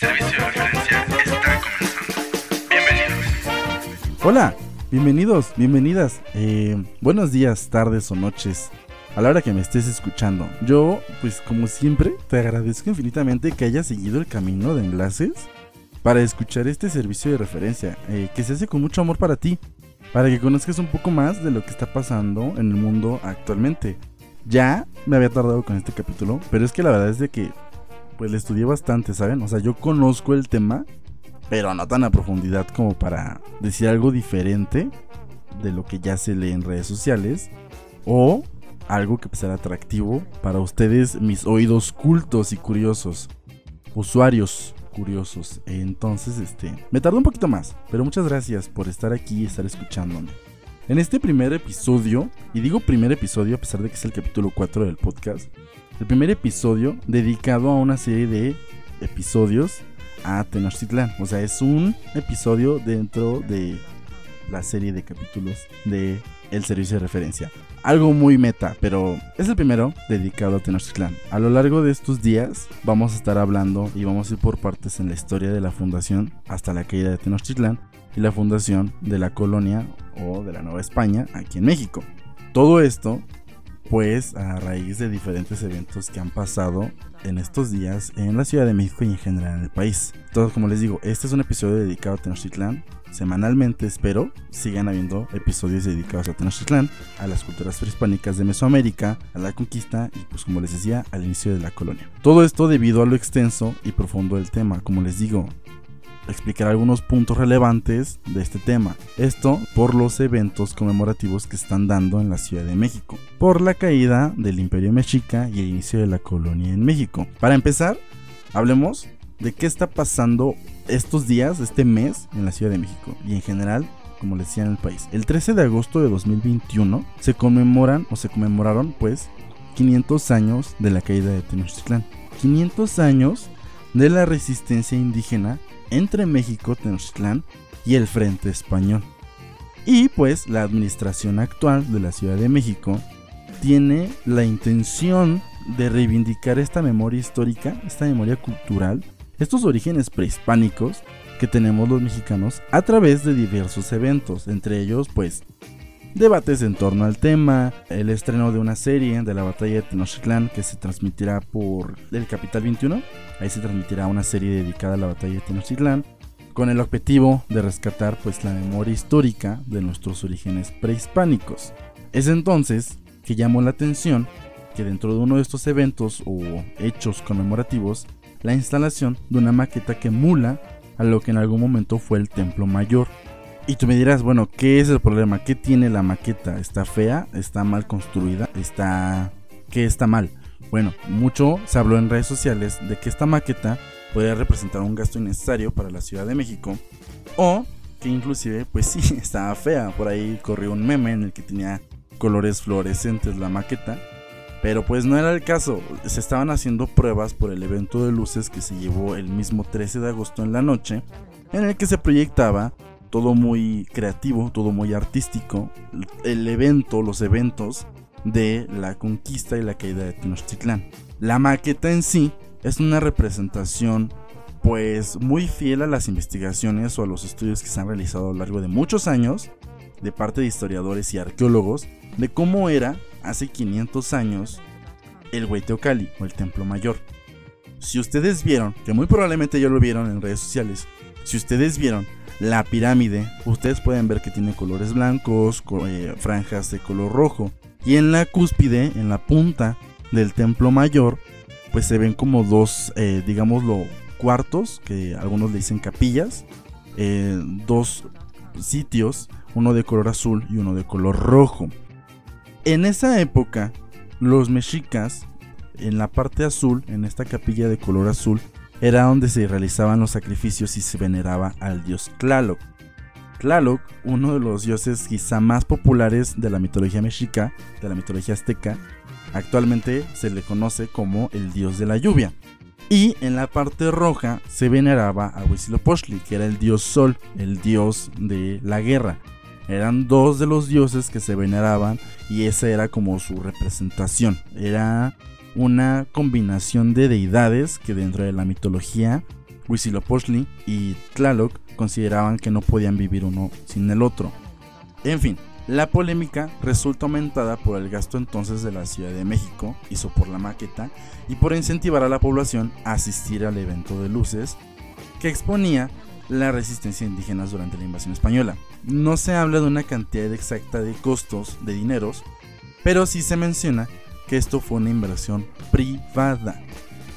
servicio de referencia está comenzando. Bienvenidos. Hola, bienvenidos, bienvenidas. Eh, buenos días, tardes o noches. A la hora que me estés escuchando. Yo, pues como siempre, te agradezco infinitamente que hayas seguido el camino de enlaces para escuchar este servicio de referencia, eh, que se hace con mucho amor para ti, para que conozcas un poco más de lo que está pasando en el mundo actualmente. Ya me había tardado con este capítulo, pero es que la verdad es de que pues le estudié bastante, ¿saben? O sea, yo conozco el tema, pero no tan a profundidad como para decir algo diferente de lo que ya se lee en redes sociales o algo que sea atractivo para ustedes, mis oídos cultos y curiosos, usuarios curiosos. Entonces, este, me tardó un poquito más, pero muchas gracias por estar aquí y estar escuchándome. En este primer episodio, y digo primer episodio a pesar de que es el capítulo 4 del podcast, el primer episodio dedicado a una serie de episodios a Tenochtitlán. O sea, es un episodio dentro de la serie de capítulos de El Servicio de Referencia. Algo muy meta, pero es el primero dedicado a Tenochtitlán. A lo largo de estos días vamos a estar hablando y vamos a ir por partes en la historia de la fundación hasta la caída de Tenochtitlán y la fundación de la colonia o de la Nueva España aquí en México. Todo esto pues a raíz de diferentes eventos que han pasado en estos días en la Ciudad de México y en general en el país. Entonces, como les digo, este es un episodio dedicado a Tenochtitlán. Semanalmente espero sigan habiendo episodios dedicados a Tenochtitlán, a las culturas prehispánicas de Mesoamérica, a la conquista y pues como les decía, al inicio de la colonia. Todo esto debido a lo extenso y profundo del tema. Como les digo, explicar algunos puntos relevantes de este tema. Esto por los eventos conmemorativos que están dando en la Ciudad de México, por la caída del Imperio Mexica y el inicio de la colonia en México. Para empezar, hablemos de qué está pasando estos días, este mes en la Ciudad de México y en general como les decía en el país. El 13 de agosto de 2021 se conmemoran o se conmemoraron pues 500 años de la caída de Tenochtitlán. 500 años de la resistencia indígena entre México, Tenochtitlán y el Frente Español. Y pues la administración actual de la Ciudad de México tiene la intención de reivindicar esta memoria histórica, esta memoria cultural, estos orígenes prehispánicos que tenemos los mexicanos a través de diversos eventos, entre ellos pues debates en torno al tema, el estreno de una serie de la batalla de Tenochtitlán que se transmitirá por el Capital 21. Ahí se transmitirá una serie dedicada a la batalla de Tenochtitlán con el objetivo de rescatar pues la memoria histórica de nuestros orígenes prehispánicos. Es entonces que llamó la atención que dentro de uno de estos eventos o hechos conmemorativos, la instalación de una maqueta que emula a lo que en algún momento fue el Templo Mayor, y tú me dirás, bueno, ¿qué es el problema? ¿Qué tiene la maqueta? ¿Está fea? ¿Está mal construida? ¿Está... ¿Qué está mal? Bueno, mucho se habló en redes sociales de que esta maqueta puede representar un gasto innecesario para la Ciudad de México o que inclusive, pues sí, estaba fea. Por ahí corrió un meme en el que tenía colores fluorescentes la maqueta. Pero pues no era el caso, se estaban haciendo pruebas por el evento de luces que se llevó el mismo 13 de agosto en la noche, en el que se proyectaba todo muy creativo, todo muy artístico. El evento, los eventos de la conquista y la caída de Tenochtitlán. La maqueta en sí es una representación pues muy fiel a las investigaciones o a los estudios que se han realizado a lo largo de muchos años de parte de historiadores y arqueólogos de cómo era hace 500 años el Hueteocali o el Templo Mayor. Si ustedes vieron, que muy probablemente ya lo vieron en redes sociales, si ustedes vieron la pirámide, ustedes pueden ver que tiene colores blancos, eh, franjas de color rojo. Y en la cúspide, en la punta del templo mayor, pues se ven como dos, eh, digámoslo, cuartos, que algunos le dicen capillas, eh, dos sitios, uno de color azul y uno de color rojo. En esa época, los mexicas, en la parte azul, en esta capilla de color azul, era donde se realizaban los sacrificios y se veneraba al dios Tlaloc. Tlaloc, uno de los dioses quizá más populares de la mitología mexica, de la mitología azteca, actualmente se le conoce como el dios de la lluvia. Y en la parte roja se veneraba a Huitzilopochtli, que era el dios sol, el dios de la guerra. Eran dos de los dioses que se veneraban y esa era como su representación. Era una combinación de deidades que dentro de la mitología Huitzilopochtli y Tlaloc consideraban que no podían vivir uno sin el otro. En fin, la polémica resulta aumentada por el gasto entonces de la Ciudad de México, hizo por la maqueta, y por incentivar a la población a asistir al evento de luces, que exponía la resistencia indígena durante la invasión española. No se habla de una cantidad exacta de costos de dineros, pero sí se menciona que esto fue una inversión privada,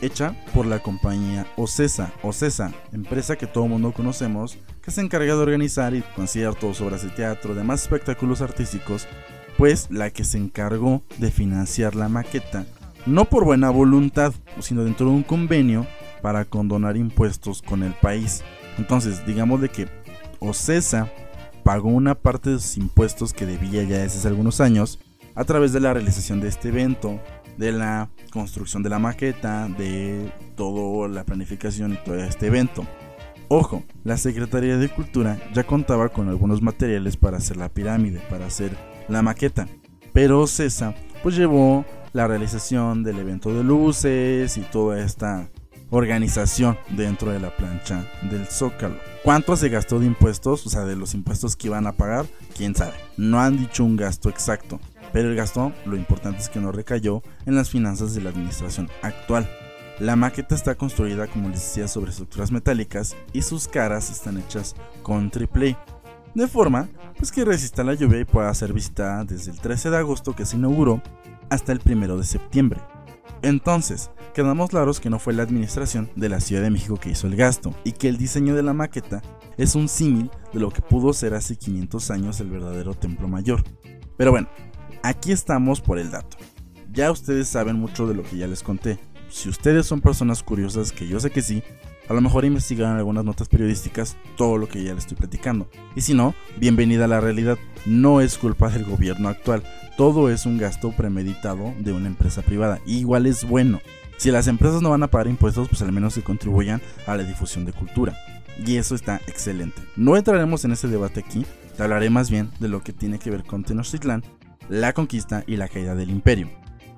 hecha por la compañía Ocesa, Ocesa, empresa que todo mundo conocemos, que se encarga de organizar conciertos, obras de teatro, demás espectáculos artísticos, pues la que se encargó de financiar la maqueta, no por buena voluntad, sino dentro de un convenio para condonar impuestos con el país. Entonces, digamos de que Ocesa pagó una parte de sus impuestos que debía ya desde hace algunos años a través de la realización de este evento, de la construcción de la maqueta, de toda la planificación y todo este evento. Ojo, la Secretaría de Cultura ya contaba con algunos materiales para hacer la pirámide, para hacer la maqueta, pero César pues llevó la realización del evento de luces y toda esta organización dentro de la plancha del Zócalo. ¿Cuánto se gastó de impuestos? O sea, de los impuestos que iban a pagar, quién sabe. No han dicho un gasto exacto, pero el gasto, lo importante es que no recayó en las finanzas de la administración actual. La maqueta está construida, como les decía, sobre estructuras metálicas y sus caras están hechas con triple de forma pues que resista la lluvia y pueda ser visitada desde el 13 de agosto que se inauguró hasta el 1 de septiembre. Entonces, quedamos claros que no fue la administración de la Ciudad de México que hizo el gasto y que el diseño de la maqueta es un símil de lo que pudo ser hace 500 años el verdadero templo mayor. Pero bueno, aquí estamos por el dato. Ya ustedes saben mucho de lo que ya les conté. Si ustedes son personas curiosas, que yo sé que sí, a lo mejor investigaron algunas notas periodísticas todo lo que ya les estoy platicando. Y si no, bienvenida a la realidad. No es culpa del gobierno actual. Todo es un gasto premeditado de una empresa privada. igual es bueno. Si las empresas no van a pagar impuestos, pues al menos que contribuyan a la difusión de cultura. Y eso está excelente. No entraremos en ese debate aquí, te hablaré más bien de lo que tiene que ver con Tenochtitlán, la conquista y la caída del imperio.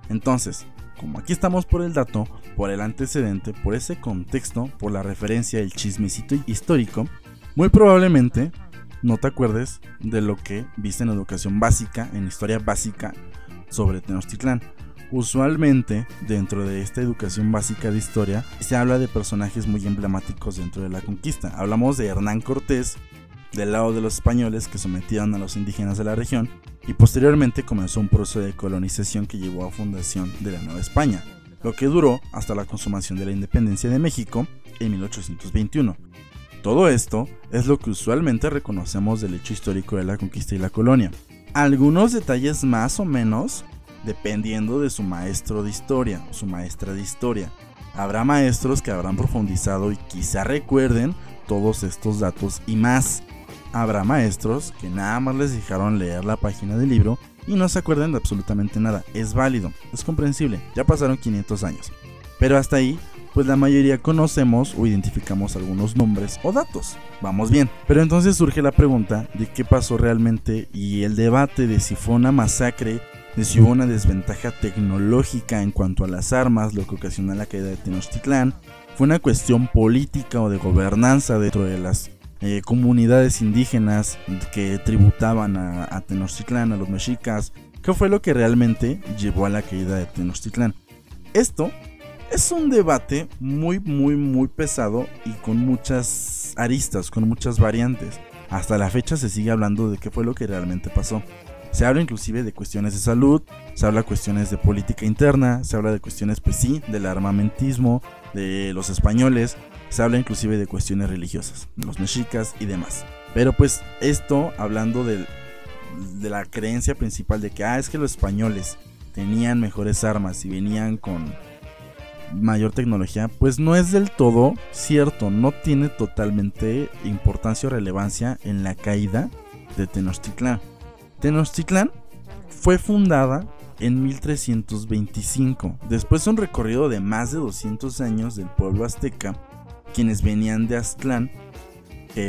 Entonces, como aquí estamos por el dato, por el antecedente, por ese contexto, por la referencia, el chismecito histórico, muy probablemente no te acuerdes de lo que viste en educación básica, en historia básica sobre Tenochtitlán. Usualmente, dentro de esta educación básica de historia, se habla de personajes muy emblemáticos dentro de la conquista. Hablamos de Hernán Cortés, del lado de los españoles que sometieron a los indígenas de la región, y posteriormente comenzó un proceso de colonización que llevó a fundación de la Nueva España, lo que duró hasta la consumación de la independencia de México en 1821. Todo esto es lo que usualmente reconocemos del hecho histórico de la conquista y la colonia. Algunos detalles más o menos dependiendo de su maestro de historia, su maestra de historia. Habrá maestros que habrán profundizado y quizá recuerden todos estos datos y más. Habrá maestros que nada más les dejaron leer la página del libro y no se acuerdan de absolutamente nada. Es válido, es comprensible, ya pasaron 500 años. Pero hasta ahí pues la mayoría conocemos o identificamos algunos nombres o datos. Vamos bien. Pero entonces surge la pregunta de qué pasó realmente y el debate de si fue una masacre, de si hubo una desventaja tecnológica en cuanto a las armas, lo que ocasionó la caída de Tenochtitlán, fue una cuestión política o de gobernanza dentro de las eh, comunidades indígenas que tributaban a, a Tenochtitlán, a los mexicas, ¿qué fue lo que realmente llevó a la caída de Tenochtitlán? Esto es un debate muy, muy, muy pesado y con muchas aristas, con muchas variantes. Hasta la fecha se sigue hablando de qué fue lo que realmente pasó. Se habla inclusive de cuestiones de salud, se habla de cuestiones de política interna, se habla de cuestiones, pues sí, del armamentismo, de los españoles, se habla inclusive de cuestiones religiosas, los mexicas y demás. Pero pues esto, hablando de, de la creencia principal de que, ah, es que los españoles tenían mejores armas y venían con mayor tecnología, pues no es del todo cierto, no tiene totalmente importancia o relevancia en la caída de Tenochtitlán. Tenochtitlán fue fundada en 1325, después de un recorrido de más de 200 años del pueblo azteca, quienes venían de Aztlán,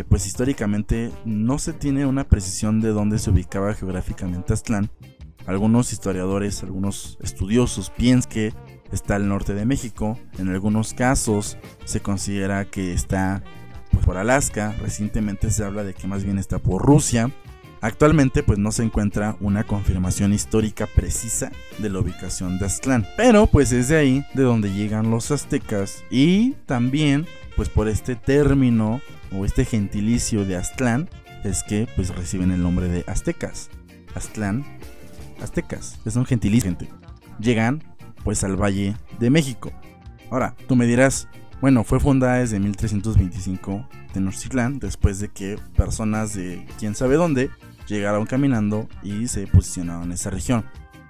pues históricamente no se tiene una precisión de dónde se ubicaba geográficamente Aztlán. Algunos historiadores, algunos estudiosos piensan que está al norte de México. En algunos casos se considera que está pues, por Alaska. Recientemente se habla de que más bien está por Rusia. Actualmente pues no se encuentra una confirmación histórica precisa de la ubicación de Aztlán, pero pues es de ahí de donde llegan los aztecas y también pues por este término o este gentilicio de Aztlán es que pues reciben el nombre de aztecas. Aztlán, aztecas, es un gentilicio. Gente. Llegan pues al Valle de México. Ahora, tú me dirás, bueno, fue fundada desde 1325 Tenochtitlán, después de que personas de quién sabe dónde llegaron caminando y se posicionaron en esa región.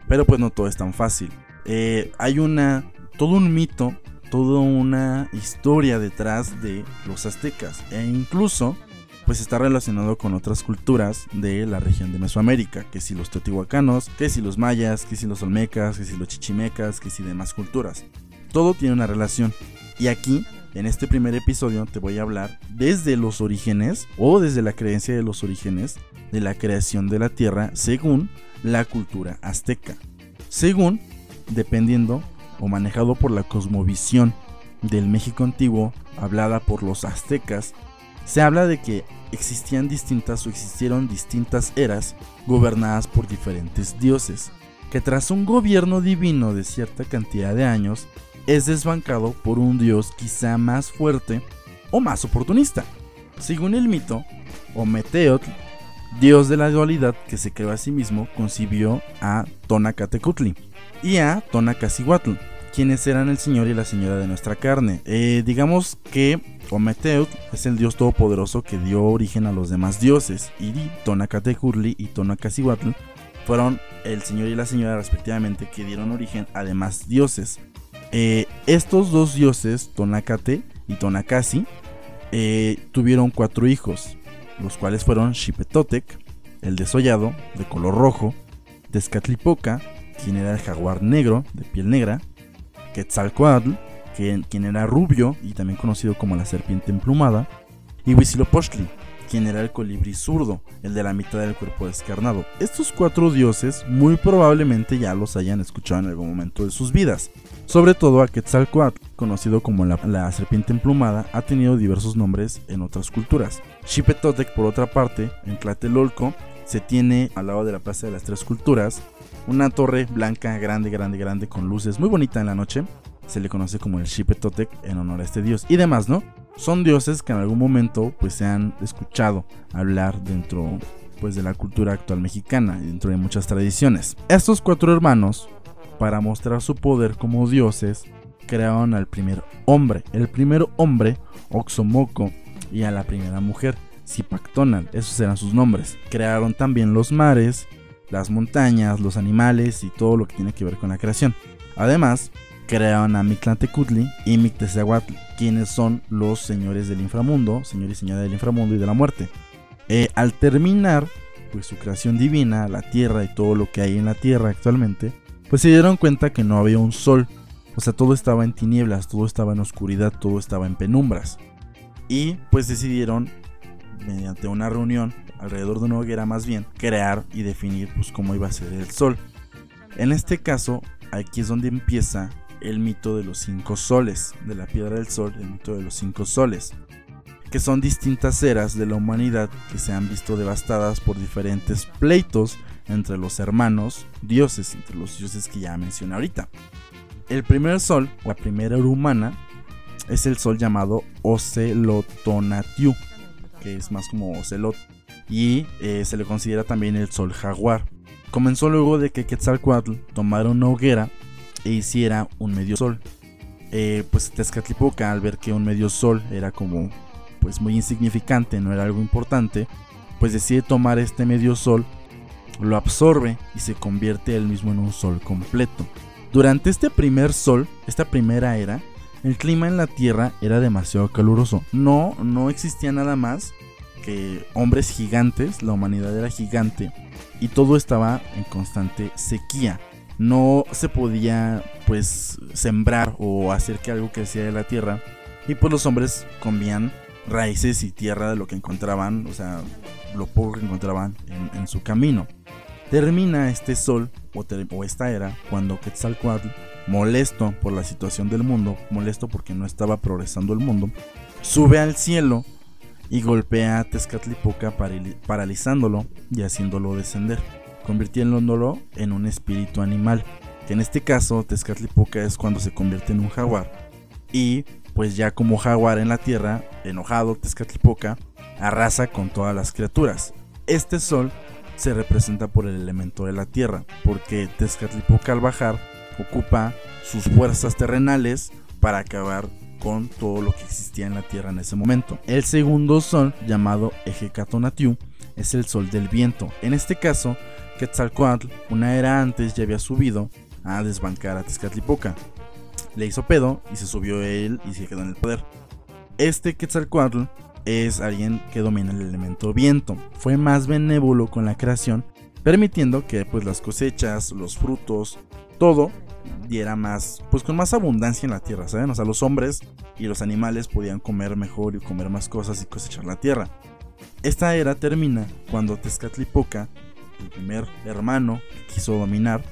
Pero pues no todo es tan fácil. Eh, hay una, todo un mito, toda una historia detrás de los aztecas e incluso pues está relacionado con otras culturas de la región de Mesoamérica, que si los teotihuacanos, que si los mayas, que si los olmecas, que si los chichimecas, que si demás culturas. Todo tiene una relación. Y aquí, en este primer episodio, te voy a hablar desde los orígenes o desde la creencia de los orígenes de la creación de la Tierra según la cultura azteca. Según, dependiendo o manejado por la cosmovisión del México antiguo hablada por los aztecas, se habla de que existían distintas o existieron distintas eras gobernadas por diferentes dioses, que tras un gobierno divino de cierta cantidad de años, es desbancado por un dios quizá más fuerte o más oportunista. Según el mito, Ometeotl, dios de la dualidad que se creó a sí mismo, concibió a Tonacatecutli y a Tonacasihuatl, quienes eran el señor y la señora de nuestra carne. Eh, digamos que Ometeotl es el dios todopoderoso que dio origen a los demás dioses, y Tonacatecutli y Tonacasihuatl fueron el señor y la señora respectivamente que dieron origen a demás dioses. Eh, estos dos dioses, Tonacate y Tonacasi, eh, tuvieron cuatro hijos, los cuales fueron Xipetotec, el desollado, de color rojo, Tezcatlipoca, quien era el jaguar negro, de piel negra, Quetzalcoatl, quien, era rubio y también conocido como la serpiente emplumada, y Huitzilopochtli, quien era el colibrí zurdo, el de la mitad del cuerpo descarnado. Estos cuatro dioses muy probablemente ya los hayan escuchado en algún momento de sus vidas. Sobre todo a Quetzalcoatl, conocido como la, serpiente emplumada, ha tenido diversos nombres en otras culturas. Xipetotec, por otra parte, en Tlatelolco, se tiene al lado de la Plaza de las Tres Culturas una torre blanca grande, grande, grande con luces muy bonita en la noche. Se le conoce como el Xipetotec en honor a este dios. Y demás, ¿no? Son dioses que en algún momento pues se han escuchado hablar dentro pues de la cultura actual mexicana y dentro de muchas tradiciones. Estos cuatro hermanos para mostrar su poder como dioses, crearon al primer hombre, el primer hombre, Oxomoco, y a la primera mujer, Zipactonal, esos eran sus nombres. Crearon también los mares, las montañas, los animales y todo lo que tiene que ver con la creación. Además, crearon a Mictlantecutli y Mictezahuatl, quienes son los señores del inframundo, señor y señora del inframundo y de la muerte. Eh, al terminar pues, su creación divina, la tierra y todo lo que hay en la tierra actualmente, pues se dieron cuenta que no había un sol. O sea, todo estaba en tinieblas, todo estaba en oscuridad, todo estaba en penumbras. Y pues decidieron, mediante una reunión, alrededor de una hoguera más bien, crear y definir pues cómo iba a ser el sol. En este caso, aquí es donde empieza el mito de los cinco soles, de la piedra del sol, el mito de los cinco soles, que son distintas eras de la humanidad que se han visto devastadas por diferentes pleitos entre los hermanos dioses, entre los dioses que ya mencioné ahorita. El primer sol, la primera era humana, es el sol llamado Ocelotonatiu, que es más como Ocelot, y eh, se le considera también el sol jaguar. Comenzó luego de que Quetzalcoatl tomara una hoguera e hiciera un medio sol. Eh, pues Tezcatlipoca al ver que un medio sol era como pues muy insignificante, no era algo importante, pues decide tomar este medio sol lo absorbe y se convierte él mismo en un sol completo. Durante este primer sol, esta primera era, el clima en la Tierra era demasiado caluroso. No, no existía nada más que hombres gigantes, la humanidad era gigante y todo estaba en constante sequía. No se podía pues sembrar o hacer que algo creciera de la tierra y pues los hombres comían raíces y tierra de lo que encontraban, o sea, lo poco que encontraban en, su camino. Termina este sol o, esta era cuando Quetzalcoatl molesto por la situación del mundo, molesto porque no estaba progresando el mundo, sube al cielo y golpea a Tezcatlipoca paralizándolo y haciéndolo descender, convirtiéndolo en un espíritu animal, que en este caso Tezcatlipoca es cuando se convierte en un jaguar. Y pues ya como jaguar en la tierra, enojado Tezcatlipoca, arrasa con todas las criaturas. Este sol se representa por el elemento de la tierra, porque Tezcatlipoca al bajar ocupa sus fuerzas terrenales para acabar con todo lo que existía en la tierra en ese momento. El segundo sol, llamado Ejecatonatiu, es el sol del viento. En este caso, Quetzalcoatl, una era antes, ya había subido a desbancar a Tezcatlipoca. Le hizo pedo y se subió él y se quedó en el poder. Este Quetzalcoatl es alguien que domina el elemento viento. Fue más benévolo con la creación, permitiendo que pues las cosechas, los frutos, todo diera más, pues con más abundancia en la tierra, ¿saben? O sea, los hombres y los animales podían comer mejor y comer más cosas y cosechar la tierra. Esta era termina cuando Tezcatlipoca, el primer hermano que quiso dominar,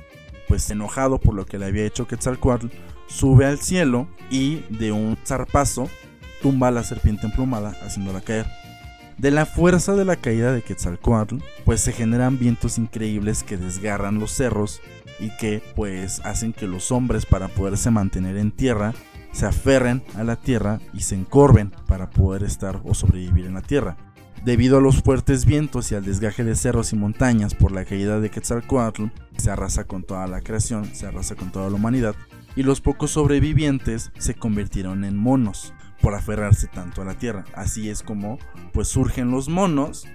pues enojado por lo que le había hecho Quetzalcoatl, sube al cielo y de un zarpazo tumba a la serpiente emplumada haciéndola caer. De la fuerza de la caída de Quetzalcoatl, pues se generan vientos increíbles que desgarran los cerros y que pues hacen que los hombres para poderse mantener en tierra se aferren a la tierra y se encorven para poder estar o sobrevivir en la tierra. Debido a los fuertes vientos y al desgaje de cerros y montañas por la caída de Quetzalcoatl, se arrasa con toda la creación, se arrasa con toda la humanidad, y los pocos sobrevivientes se convirtieron en monos por aferrarse tanto a la tierra. Así es como pues surgen los monos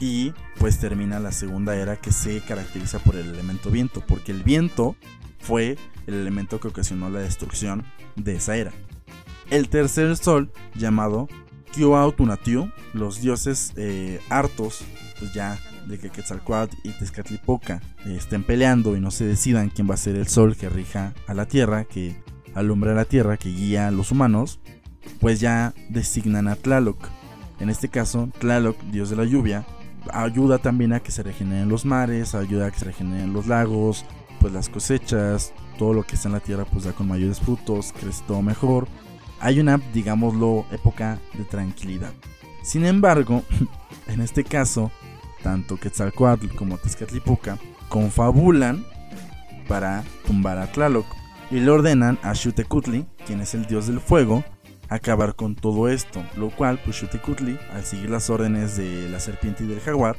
y pues termina la segunda era que se caracteriza por el elemento viento, porque el viento fue el elemento que ocasionó la destrucción de esa era. El tercer sol, llamado Kyoautunatiu, los dioses eh, hartos, pues ya de que Quetzalcoatl y Tezcatlipoca eh, estén peleando y no se decidan quién va a ser el sol que rija a la tierra, que alumbra a la tierra, que guía a los humanos, pues ya designan a Tlaloc. En este caso, Tlaloc, dios de la lluvia, ayuda también a que se regeneren los mares, ayuda a que se regeneren los lagos, pues las cosechas, todo lo que está en la tierra pues da con mayores frutos, crece todo mejor. Hay una, digámoslo, época de tranquilidad. Sin embargo, en este caso, tanto Quetzalcoatl como Tezcatlipoca confabulan para tumbar a Tlaloc y le ordenan a Xutecutli, quien es el dios del fuego, acabar con todo esto, lo cual pues Xuticutli, al seguir las órdenes de la serpiente y del jaguar,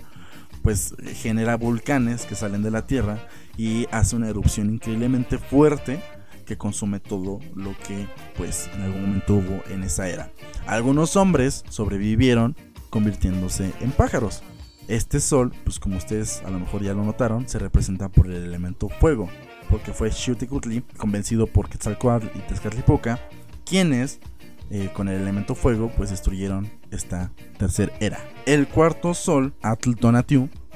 pues genera volcanes que salen de la tierra y hace una erupción increíblemente fuerte que consume todo lo que pues en algún momento hubo en esa era. Algunos hombres sobrevivieron convirtiéndose en pájaros. Este sol, pues como ustedes a lo mejor ya lo notaron, se representa por el elemento fuego, porque fue Xuticutli, convencido por Quetzalcoatl y Tezcatlipoca, quienes eh, con el elemento fuego, pues destruyeron esta tercera era. El cuarto sol, Atl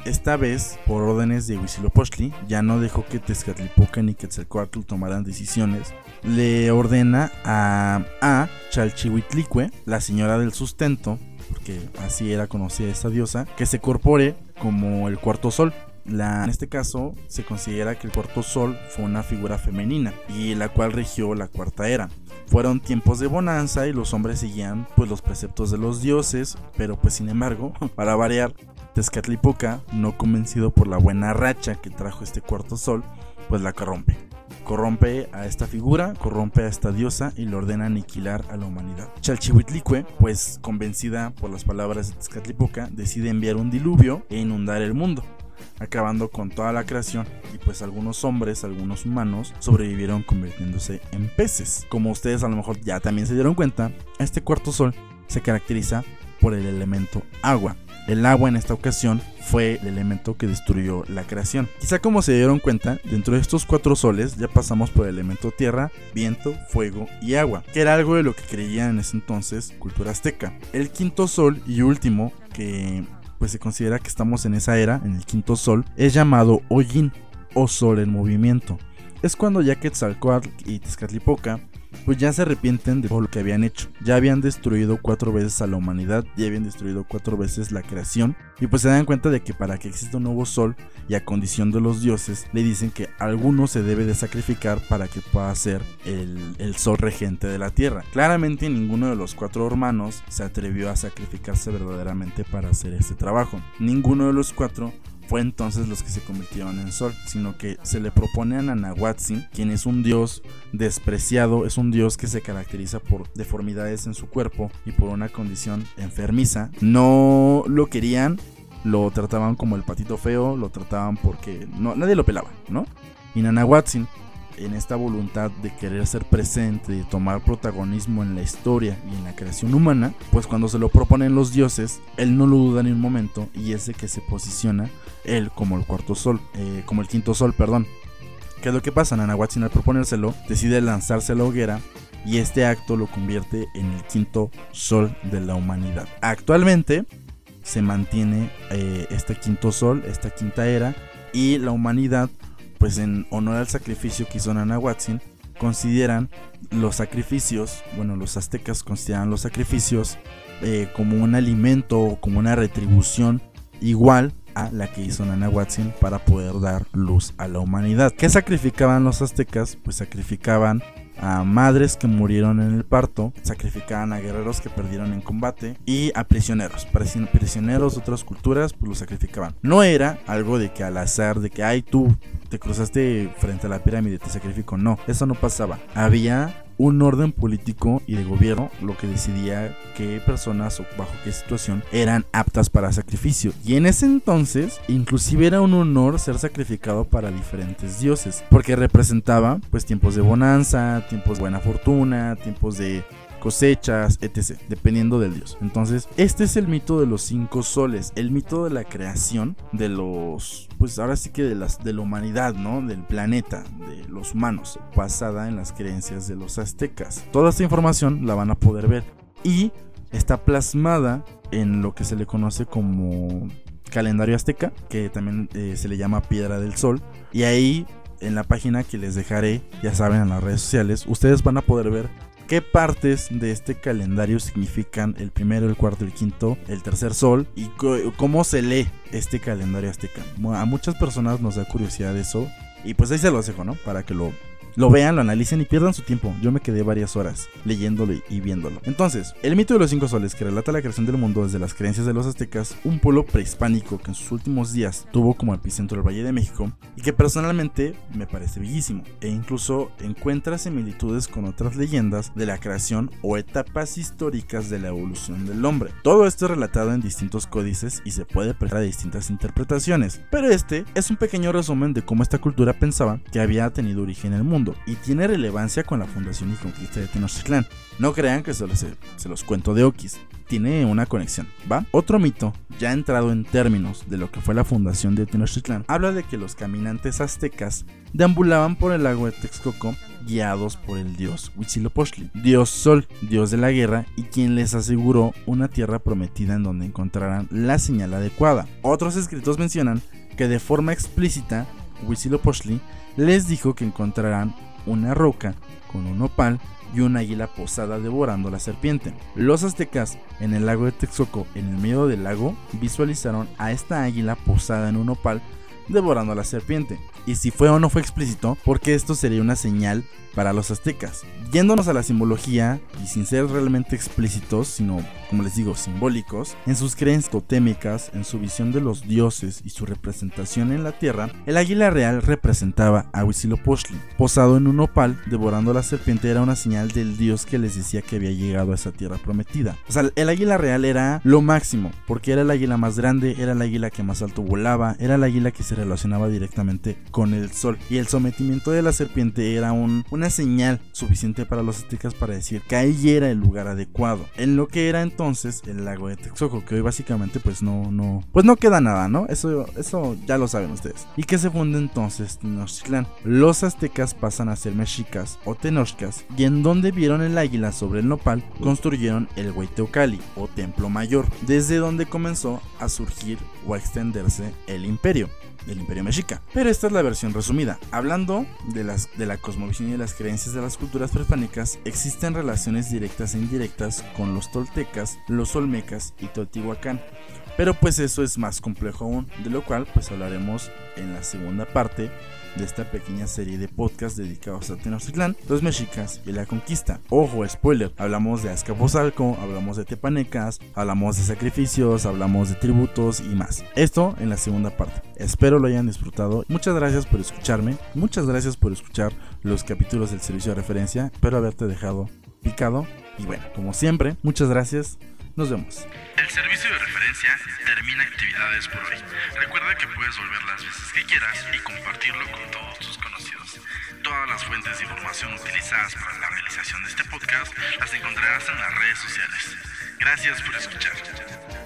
esta vez, por órdenes de Huitzilopochtli, ya no dejó que Tezcatlipoca ni Quetzalcoatl tomaran decisiones. Le ordena a, a Chalchihuitlicue, la señora del sustento, porque así era conocida esta diosa, que se corpore como el cuarto sol. En este caso se considera que el cuarto sol fue una figura femenina y la cual regió la cuarta era. Fueron tiempos de bonanza y los hombres seguían pues los preceptos de los dioses, pero pues sin embargo, para variar, Tezcatlipoca, no convencido por la buena racha que trajo este cuarto sol, pues la corrompe. Corrompe a esta figura, corrompe a esta diosa y le ordena aniquilar a la humanidad. Chalchihuitlicue, pues convencida por las palabras de Tezcatlipoca, decide enviar un diluvio e inundar el mundo acabando con toda la creación y pues algunos hombres, algunos humanos sobrevivieron convirtiéndose en peces. Como ustedes a lo mejor ya también se dieron cuenta, este cuarto sol se caracteriza por el elemento agua. El agua en esta ocasión fue el elemento que destruyó la creación. Quizá como se dieron cuenta, dentro de estos cuatro soles ya pasamos por el elemento tierra, viento, fuego y agua, que era algo de lo que creían en ese entonces cultura azteca. El quinto sol y último, que pues se considera que estamos en esa era, en el quinto sol, es llamado Oyin o sol en movimiento. Es cuando ya Quetzalcoatl y Tezcatlipoca pues ya se arrepienten de todo lo que habían hecho. Ya habían destruido cuatro veces a la humanidad, ya habían destruido cuatro veces la creación. Y pues se dan cuenta de que para que exista un nuevo sol y a condición de los dioses, le dicen que alguno se debe de sacrificar para que pueda ser el, el sol regente de la tierra. Claramente ninguno de los cuatro hermanos se atrevió a sacrificarse verdaderamente para hacer este trabajo. Ninguno de los cuatro fue entonces los que se convirtieron en sol, sino que se le propone a Nanahuatzin, quien es un dios despreciado, es un dios que se caracteriza por deformidades en su cuerpo y por una condición enfermiza. No lo querían, lo trataban como el patito feo, lo trataban porque no, nadie lo pelaba, ¿no? Y Nanahuatzin en esta voluntad de querer ser presente, de tomar protagonismo en la historia y en la creación humana, pues cuando se lo proponen los dioses, él no lo duda ni un momento y es que se posiciona él como el cuarto sol, eh, como el quinto sol, perdón. ¿Qué es lo que pasa? Nanahuatzin al proponérselo decide lanzarse a la hoguera y este acto lo convierte en el quinto sol de la humanidad. Actualmente se mantiene eh, este quinto sol, esta quinta era, y la humanidad pues en honor al sacrificio que hizo Nanahuatzin, consideran los sacrificios, bueno, los aztecas consideran los sacrificios eh, como un alimento o como una retribución igual la que hizo Nanahuatzin para poder dar luz a la humanidad. ¿Qué sacrificaban los aztecas? Pues sacrificaban a madres que murieron en el parto, sacrificaban a guerreros que perdieron en combate y a prisioneros. Prisioneros de otras culturas, pues los sacrificaban. No era algo de que al azar, de que, ay, tú te cruzaste frente a la pirámide, te sacrifico. No, eso no pasaba. Había un orden político y de gobierno lo que decidía qué personas o bajo qué situación eran aptas para sacrificio. Y en ese entonces, inclusive era un honor ser sacrificado para diferentes dioses, porque representaba pues tiempos de bonanza, tiempos de buena fortuna, tiempos de cosechas, etc., dependiendo del dios. Entonces, este es el mito de los cinco soles, el mito de la creación de los, pues ahora sí que de, las, de la humanidad, ¿no? Del planeta, de los humanos, basada en las creencias de los aztecas. Toda esta información la van a poder ver y está plasmada en lo que se le conoce como calendario azteca, que también eh, se le llama piedra del sol, y ahí en la página que les dejaré, ya saben, en las redes sociales, ustedes van a poder ver qué partes de este calendario significan el primero, el cuarto, el quinto, el tercer sol y cómo se lee este calendario azteca. A muchas personas nos da curiosidad eso y pues ahí se los dejo, ¿no? Para que lo lo vean, lo analicen y pierdan su tiempo. Yo me quedé varias horas leyéndolo y viéndolo. Entonces, el mito de los cinco soles que relata la creación del mundo desde las creencias de los aztecas, un pueblo prehispánico que en sus últimos días tuvo como epicentro el Valle de México y que personalmente me parece bellísimo e incluso encuentra similitudes con otras leyendas de la creación o etapas históricas de la evolución del hombre. Todo esto es relatado en distintos códices y se puede prestar distintas interpretaciones, pero este es un pequeño resumen de cómo esta cultura pensaba que había tenido origen en el mundo y tiene relevancia con la fundación y conquista de Tenochtitlán. No crean que solo se, los cuento de Oquis, tiene una conexión, ¿va? Otro mito, ya entrado en términos de lo que fue la fundación de Tenochtitlán, habla de que los caminantes aztecas deambulaban por el lago de Texcoco guiados por el dios Huitzilopochtli, dios sol, dios de la guerra y quien les aseguró una tierra prometida en donde encontrarán la señal adecuada. Otros escritos mencionan que de forma explícita Huitzilopochtli les dijo que encontrarán una roca con un opal y una águila posada devorando la serpiente. Los aztecas en el lago de Texcoco, en el medio del lago, visualizaron a esta águila posada en un opal devorando a la serpiente. Y si fue o no fue explícito, porque esto sería una señal para los aztecas. Yéndonos a la simbología, y sin ser realmente explícitos, sino, como les digo, simbólicos, en sus creencias totémicas, en su visión de los dioses y su representación en la tierra, el águila real representaba a Huitzilopochtli. Posado en un opal, devorando a la serpiente, era una señal del dios que les decía que había llegado a esa tierra prometida. O sea, el águila real era lo máximo, porque era el águila más grande, era el águila que más alto volaba, era el águila que se relacionaba directamente con el sol. Y el sometimiento de la serpiente era un, una señal suficiente para los aztecas para decir que ahí era el lugar adecuado. En lo que era entonces el lago de Texcoco, que hoy básicamente pues no, no, pues no queda nada, ¿no? Eso, eso ya lo saben ustedes. Y que se funde entonces Tenochtitlan. Los aztecas pasan a ser mexicas o tenochcas y en donde vieron el águila sobre el nopal construyeron el Huiteocali o templo mayor, desde donde comenzó a surgir o a extenderse el imperio. Del Imperio Mexica. Pero esta es la versión resumida. Hablando de, las, de la cosmovisión y de las creencias de las culturas prehispánicas, existen relaciones directas e indirectas con los toltecas, los olmecas y Teotihuacán. Pero pues eso es más complejo aún, de lo cual pues hablaremos en la segunda parte de esta pequeña serie de podcasts dedicados a Tenochtitlán, los mexicas y la conquista. Ojo, spoiler, hablamos de Azcapotzalco, hablamos de tepanecas, hablamos de sacrificios, hablamos de tributos y más. Esto en la segunda parte. Espero lo hayan disfrutado. Muchas gracias por escucharme, muchas gracias por escuchar los capítulos del servicio de referencia. Espero haberte dejado picado. Y bueno, como siempre, muchas gracias. Nos vemos. El servicio de referencia termina actividades por hoy. Recuerda que puedes volver las veces que quieras y compartirlo con todos tus conocidos. Todas las fuentes de información utilizadas para la realización de este podcast las encontrarás en las redes sociales. Gracias por escuchar.